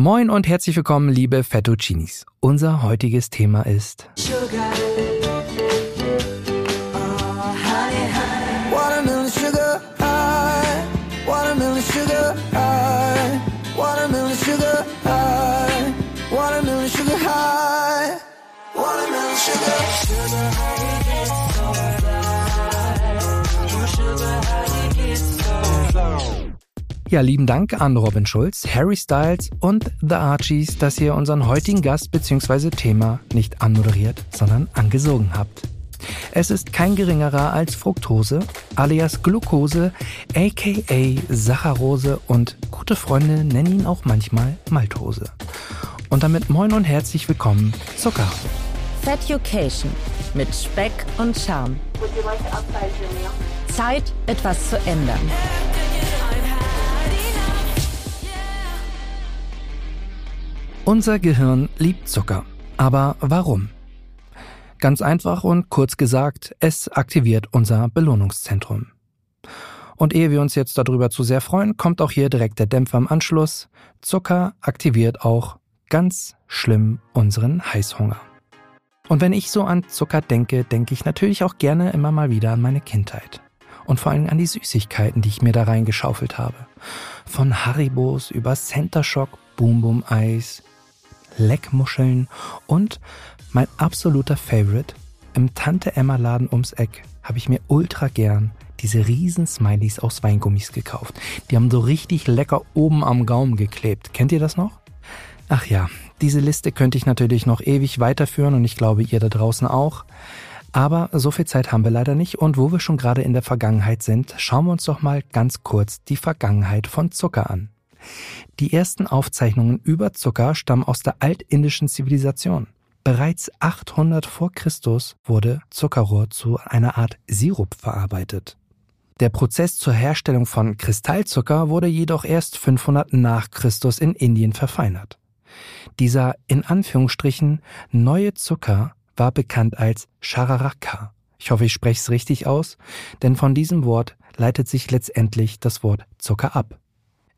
Moin und herzlich willkommen, liebe Fettuccinis. Unser heutiges Thema ist Sugar. Sugar high. Watermelon sugar high. Ja, lieben Dank an Robin Schulz, Harry Styles und The Archies, dass ihr unseren heutigen Gast bzw. Thema nicht anmoderiert, sondern angesogen habt. Es ist kein geringerer als Fructose, alias Glucose, aka Saccharose und gute Freunde nennen ihn auch manchmal Maltose. Und damit moin und herzlich willkommen, Zucker. Feducation mit Speck und Charme. Zeit, etwas zu ändern. Unser Gehirn liebt Zucker. Aber warum? Ganz einfach und kurz gesagt, es aktiviert unser Belohnungszentrum. Und ehe wir uns jetzt darüber zu sehr freuen, kommt auch hier direkt der Dämpfer im Anschluss. Zucker aktiviert auch ganz schlimm unseren Heißhunger. Und wenn ich so an Zucker denke, denke ich natürlich auch gerne immer mal wieder an meine Kindheit. Und vor allem an die Süßigkeiten, die ich mir da reingeschaufelt habe. Von Haribos über Center Shock, Boom Boom Eis, Leckmuscheln und mein absoluter Favorite, im Tante Emma Laden ums Eck habe ich mir ultra gern diese riesen Smileys aus Weingummis gekauft. Die haben so richtig lecker oben am Gaumen geklebt. Kennt ihr das noch? Ach ja, diese Liste könnte ich natürlich noch ewig weiterführen und ich glaube ihr da draußen auch. Aber so viel Zeit haben wir leider nicht und wo wir schon gerade in der Vergangenheit sind, schauen wir uns doch mal ganz kurz die Vergangenheit von Zucker an. Die ersten Aufzeichnungen über Zucker stammen aus der altindischen Zivilisation. Bereits 800 vor Christus wurde Zuckerrohr zu einer Art Sirup verarbeitet. Der Prozess zur Herstellung von Kristallzucker wurde jedoch erst 500 nach Christus in Indien verfeinert. Dieser in Anführungsstrichen neue Zucker war bekannt als Chararaka. Ich hoffe, ich spreche es richtig aus, denn von diesem Wort leitet sich letztendlich das Wort Zucker ab.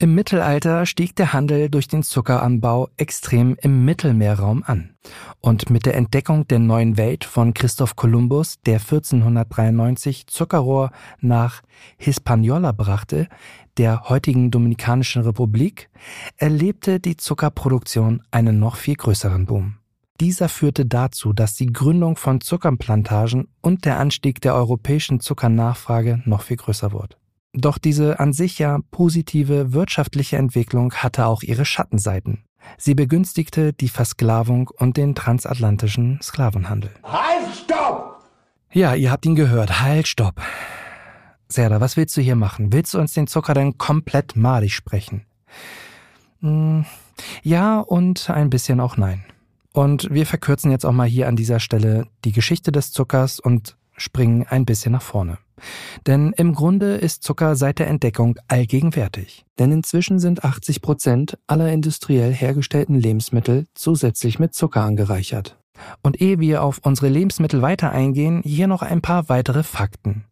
Im Mittelalter stieg der Handel durch den Zuckeranbau extrem im Mittelmeerraum an. Und mit der Entdeckung der neuen Welt von Christoph Kolumbus, der 1493 Zuckerrohr nach Hispaniola brachte, der heutigen Dominikanischen Republik, erlebte die Zuckerproduktion einen noch viel größeren Boom. Dieser führte dazu, dass die Gründung von Zuckerplantagen und der Anstieg der europäischen Zuckernachfrage noch viel größer wurde. Doch diese an sich ja positive wirtschaftliche Entwicklung hatte auch ihre Schattenseiten. Sie begünstigte die Versklavung und den transatlantischen Sklavenhandel. Halt, stopp! Ja, ihr habt ihn gehört. Halt, stopp. Serda, was willst du hier machen? Willst du uns den Zucker denn komplett malig sprechen? Hm, ja und ein bisschen auch nein. Und wir verkürzen jetzt auch mal hier an dieser Stelle die Geschichte des Zuckers und springen ein bisschen nach vorne. Denn im Grunde ist Zucker seit der Entdeckung allgegenwärtig. Denn inzwischen sind 80 Prozent aller industriell hergestellten Lebensmittel zusätzlich mit Zucker angereichert. Und ehe wir auf unsere Lebensmittel weiter eingehen, hier noch ein paar weitere Fakten.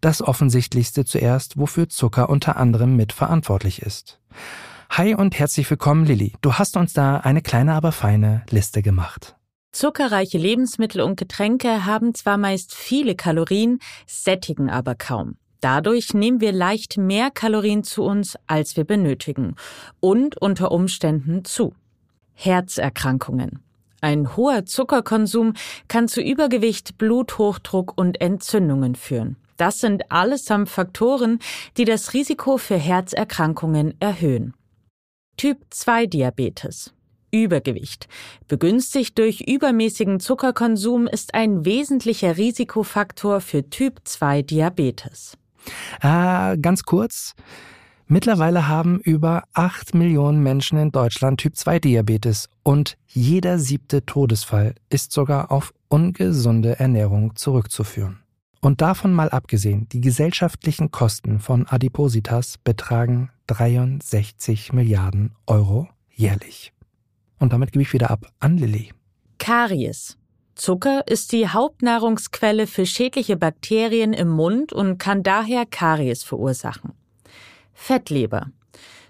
Das Offensichtlichste zuerst, wofür Zucker unter anderem mitverantwortlich ist. Hi und herzlich willkommen, Lilly. Du hast uns da eine kleine, aber feine Liste gemacht. Zuckerreiche Lebensmittel und Getränke haben zwar meist viele Kalorien, sättigen aber kaum. Dadurch nehmen wir leicht mehr Kalorien zu uns, als wir benötigen und unter Umständen zu. Herzerkrankungen. Ein hoher Zuckerkonsum kann zu Übergewicht, Bluthochdruck und Entzündungen führen. Das sind allesamt Faktoren, die das Risiko für Herzerkrankungen erhöhen. Typ 2 Diabetes. Übergewicht. Begünstigt durch übermäßigen Zuckerkonsum ist ein wesentlicher Risikofaktor für Typ 2 Diabetes. Äh, ganz kurz. Mittlerweile haben über 8 Millionen Menschen in Deutschland Typ 2 Diabetes und jeder siebte Todesfall ist sogar auf ungesunde Ernährung zurückzuführen. Und davon mal abgesehen, die gesellschaftlichen Kosten von Adipositas betragen 63 Milliarden Euro jährlich. Und damit gebe ich wieder ab an Lilly. Karies. Zucker ist die Hauptnahrungsquelle für schädliche Bakterien im Mund und kann daher Karies verursachen. Fettleber.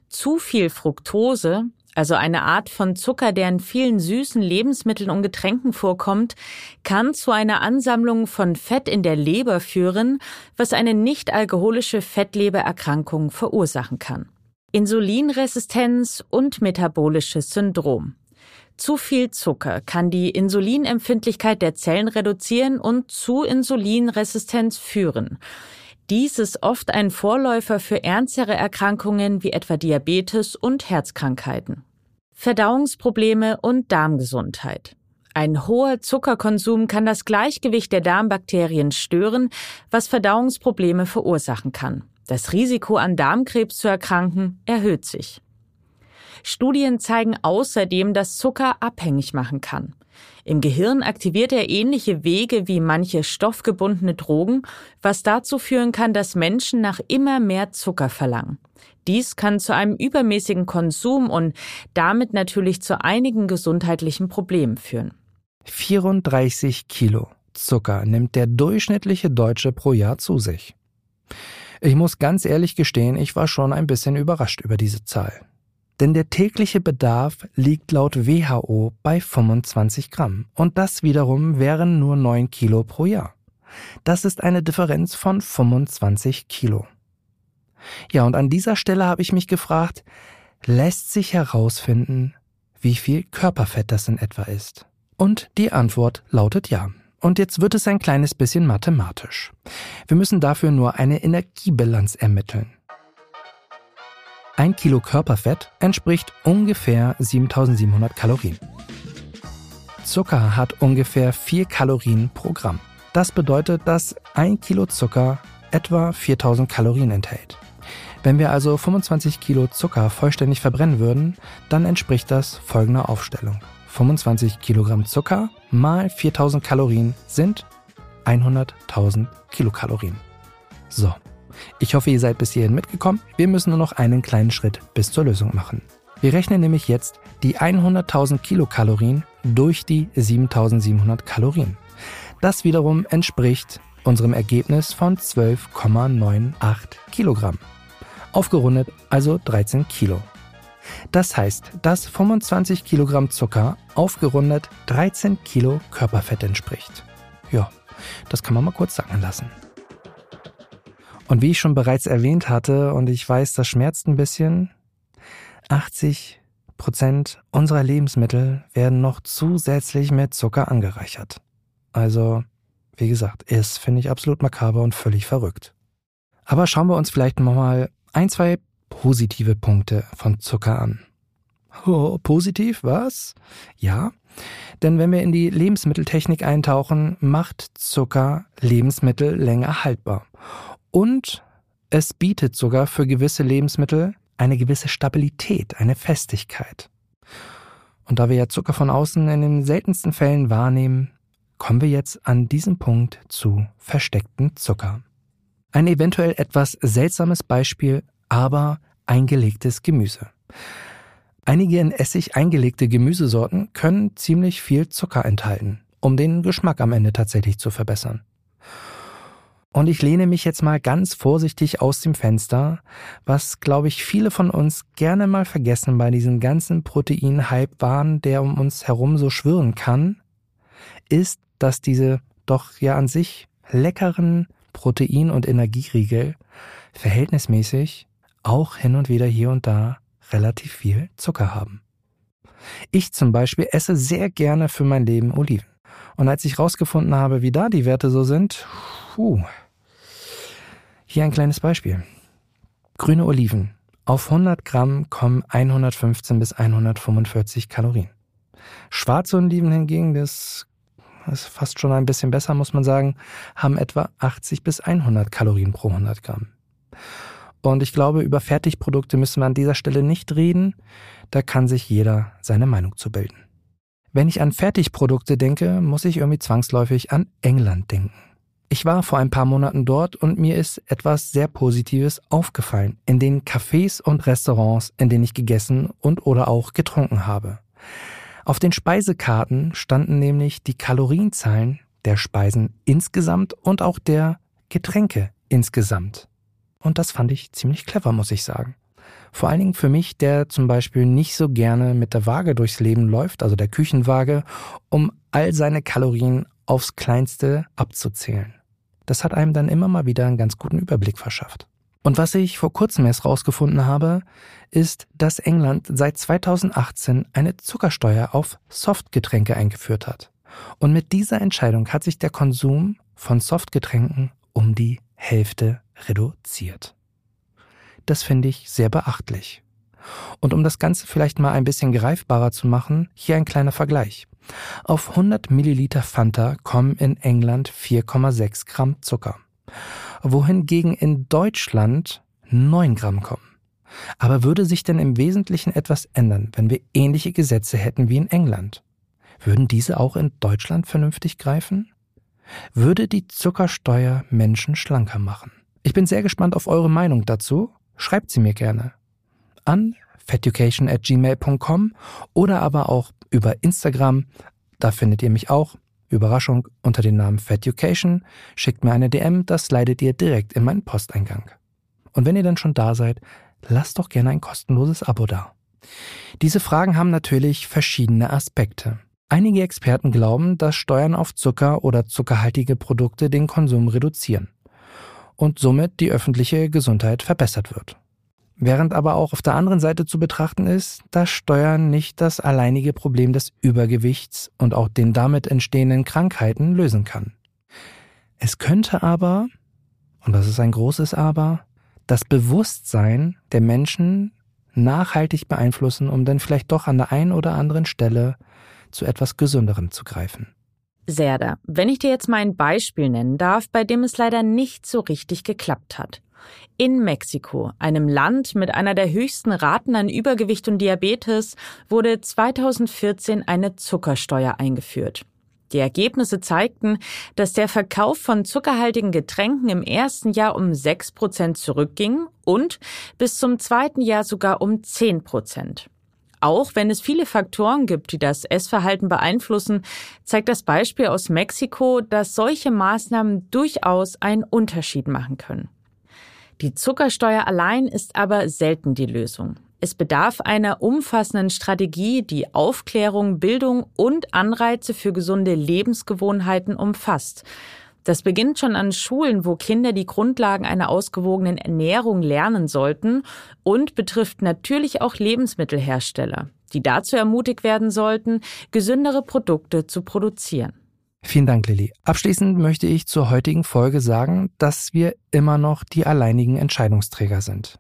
Zu viel Fructose, also eine Art von Zucker, der in vielen süßen Lebensmitteln und Getränken vorkommt, kann zu einer Ansammlung von Fett in der Leber führen, was eine nicht alkoholische Fettlebererkrankung verursachen kann. Insulinresistenz und metabolisches Syndrom. Zu viel Zucker kann die Insulinempfindlichkeit der Zellen reduzieren und zu Insulinresistenz führen. Dies ist oft ein Vorläufer für ernstere Erkrankungen wie etwa Diabetes und Herzkrankheiten. Verdauungsprobleme und Darmgesundheit. Ein hoher Zuckerkonsum kann das Gleichgewicht der Darmbakterien stören, was Verdauungsprobleme verursachen kann. Das Risiko an Darmkrebs zu erkranken erhöht sich. Studien zeigen außerdem, dass Zucker abhängig machen kann. Im Gehirn aktiviert er ähnliche Wege wie manche stoffgebundene Drogen, was dazu führen kann, dass Menschen nach immer mehr Zucker verlangen. Dies kann zu einem übermäßigen Konsum und damit natürlich zu einigen gesundheitlichen Problemen führen. 34 Kilo Zucker nimmt der durchschnittliche Deutsche pro Jahr zu sich. Ich muss ganz ehrlich gestehen, ich war schon ein bisschen überrascht über diese Zahl. Denn der tägliche Bedarf liegt laut WHO bei 25 Gramm und das wiederum wären nur 9 Kilo pro Jahr. Das ist eine Differenz von 25 Kilo. Ja, und an dieser Stelle habe ich mich gefragt, lässt sich herausfinden, wie viel Körperfett das in etwa ist? Und die Antwort lautet ja. Und jetzt wird es ein kleines bisschen mathematisch. Wir müssen dafür nur eine Energiebilanz ermitteln. Ein Kilo Körperfett entspricht ungefähr 7700 Kalorien. Zucker hat ungefähr 4 Kalorien pro Gramm. Das bedeutet, dass ein Kilo Zucker etwa 4000 Kalorien enthält. Wenn wir also 25 Kilo Zucker vollständig verbrennen würden, dann entspricht das folgender Aufstellung. 25 Kilogramm Zucker mal 4000 Kalorien sind 100.000 Kilokalorien. So, ich hoffe, ihr seid bis hierhin mitgekommen. Wir müssen nur noch einen kleinen Schritt bis zur Lösung machen. Wir rechnen nämlich jetzt die 100.000 Kilokalorien durch die 7.700 Kalorien. Das wiederum entspricht unserem Ergebnis von 12,98 Kilogramm. Aufgerundet also 13 Kilo. Das heißt, dass 25 Kilogramm Zucker aufgerundet 13 Kilo Körperfett entspricht. Ja, das kann man mal kurz sagen lassen. Und wie ich schon bereits erwähnt hatte, und ich weiß, das schmerzt ein bisschen, 80 Prozent unserer Lebensmittel werden noch zusätzlich mit Zucker angereichert. Also, wie gesagt, ist, finde ich, absolut makaber und völlig verrückt. Aber schauen wir uns vielleicht nochmal ein, zwei positive Punkte von Zucker an. Oh, positiv, was? Ja, denn wenn wir in die Lebensmitteltechnik eintauchen, macht Zucker Lebensmittel länger haltbar und es bietet sogar für gewisse Lebensmittel eine gewisse Stabilität, eine Festigkeit. Und da wir ja Zucker von außen in den seltensten Fällen wahrnehmen, kommen wir jetzt an diesem Punkt zu versteckten Zucker. Ein eventuell etwas seltsames Beispiel, aber eingelegtes Gemüse. Einige in Essig eingelegte Gemüsesorten können ziemlich viel Zucker enthalten, um den Geschmack am Ende tatsächlich zu verbessern. Und ich lehne mich jetzt mal ganz vorsichtig aus dem Fenster, was, glaube ich, viele von uns gerne mal vergessen bei diesem ganzen Protein-Hype-Wahn, der um uns herum so schwirren kann, ist, dass diese doch ja an sich leckeren Protein- und Energieriegel verhältnismäßig auch hin und wieder hier und da relativ viel Zucker haben. Ich zum Beispiel esse sehr gerne für mein Leben Oliven. Und als ich rausgefunden habe, wie da die Werte so sind, puh, hier ein kleines Beispiel. Grüne Oliven. Auf 100 Gramm kommen 115 bis 145 Kalorien. Schwarze Oliven hingegen, das ist fast schon ein bisschen besser, muss man sagen, haben etwa 80 bis 100 Kalorien pro 100 Gramm. Und ich glaube, über Fertigprodukte müssen wir an dieser Stelle nicht reden. Da kann sich jeder seine Meinung zu bilden. Wenn ich an Fertigprodukte denke, muss ich irgendwie zwangsläufig an England denken. Ich war vor ein paar Monaten dort und mir ist etwas sehr Positives aufgefallen in den Cafés und Restaurants, in denen ich gegessen und oder auch getrunken habe. Auf den Speisekarten standen nämlich die Kalorienzahlen der Speisen insgesamt und auch der Getränke insgesamt. Und das fand ich ziemlich clever, muss ich sagen. Vor allen Dingen für mich, der zum Beispiel nicht so gerne mit der Waage durchs Leben läuft, also der Küchenwaage, um all seine Kalorien aufs Kleinste abzuzählen. Das hat einem dann immer mal wieder einen ganz guten Überblick verschafft. Und was ich vor kurzem erst rausgefunden habe, ist, dass England seit 2018 eine Zuckersteuer auf Softgetränke eingeführt hat. Und mit dieser Entscheidung hat sich der Konsum von Softgetränken um die Hälfte reduziert. Das finde ich sehr beachtlich. Und um das Ganze vielleicht mal ein bisschen greifbarer zu machen, hier ein kleiner Vergleich. Auf 100 Milliliter Fanta kommen in England 4,6 Gramm Zucker, wohingegen in Deutschland 9 Gramm kommen. Aber würde sich denn im Wesentlichen etwas ändern, wenn wir ähnliche Gesetze hätten wie in England? Würden diese auch in Deutschland vernünftig greifen? Würde die Zuckersteuer Menschen schlanker machen? Ich bin sehr gespannt auf eure Meinung dazu. Schreibt sie mir gerne an feducation at gmail.com oder aber auch über Instagram. Da findet ihr mich auch. Überraschung unter dem Namen Feducation. Schickt mir eine DM, das leitet ihr direkt in meinen Posteingang. Und wenn ihr dann schon da seid, lasst doch gerne ein kostenloses Abo da. Diese Fragen haben natürlich verschiedene Aspekte. Einige Experten glauben, dass Steuern auf Zucker oder zuckerhaltige Produkte den Konsum reduzieren und somit die öffentliche Gesundheit verbessert wird. Während aber auch auf der anderen Seite zu betrachten ist, dass Steuern nicht das alleinige Problem des Übergewichts und auch den damit entstehenden Krankheiten lösen kann. Es könnte aber, und das ist ein großes Aber, das Bewusstsein der Menschen nachhaltig beeinflussen, um dann vielleicht doch an der einen oder anderen Stelle zu etwas Gesünderem zu greifen. Serda, wenn ich dir jetzt mal ein Beispiel nennen darf, bei dem es leider nicht so richtig geklappt hat. In Mexiko, einem Land mit einer der höchsten Raten an Übergewicht und Diabetes, wurde 2014 eine Zuckersteuer eingeführt. Die Ergebnisse zeigten, dass der Verkauf von zuckerhaltigen Getränken im ersten Jahr um 6 Prozent zurückging und bis zum zweiten Jahr sogar um 10 Prozent. Auch wenn es viele Faktoren gibt, die das Essverhalten beeinflussen, zeigt das Beispiel aus Mexiko, dass solche Maßnahmen durchaus einen Unterschied machen können. Die Zuckersteuer allein ist aber selten die Lösung. Es bedarf einer umfassenden Strategie, die Aufklärung, Bildung und Anreize für gesunde Lebensgewohnheiten umfasst. Das beginnt schon an Schulen, wo Kinder die Grundlagen einer ausgewogenen Ernährung lernen sollten und betrifft natürlich auch Lebensmittelhersteller, die dazu ermutigt werden sollten, gesündere Produkte zu produzieren. Vielen Dank, Lilly. Abschließend möchte ich zur heutigen Folge sagen, dass wir immer noch die alleinigen Entscheidungsträger sind.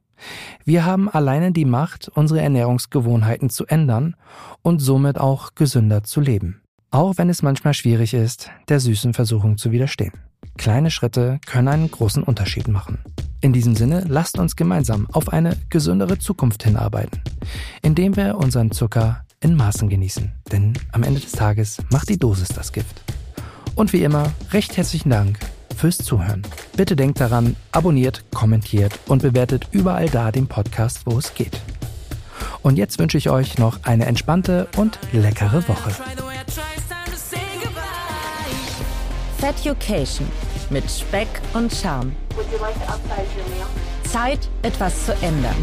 Wir haben alleine die Macht, unsere Ernährungsgewohnheiten zu ändern und somit auch gesünder zu leben. Auch wenn es manchmal schwierig ist, der süßen Versuchung zu widerstehen. Kleine Schritte können einen großen Unterschied machen. In diesem Sinne, lasst uns gemeinsam auf eine gesündere Zukunft hinarbeiten, indem wir unseren Zucker in Maßen genießen. Denn am Ende des Tages macht die Dosis das Gift. Und wie immer, recht herzlichen Dank fürs Zuhören. Bitte denkt daran, abonniert, kommentiert und bewertet überall da den Podcast, wo es geht. Und jetzt wünsche ich euch noch eine entspannte und leckere Woche. Feducation mit Speck und Charme. Zeit, etwas zu ändern.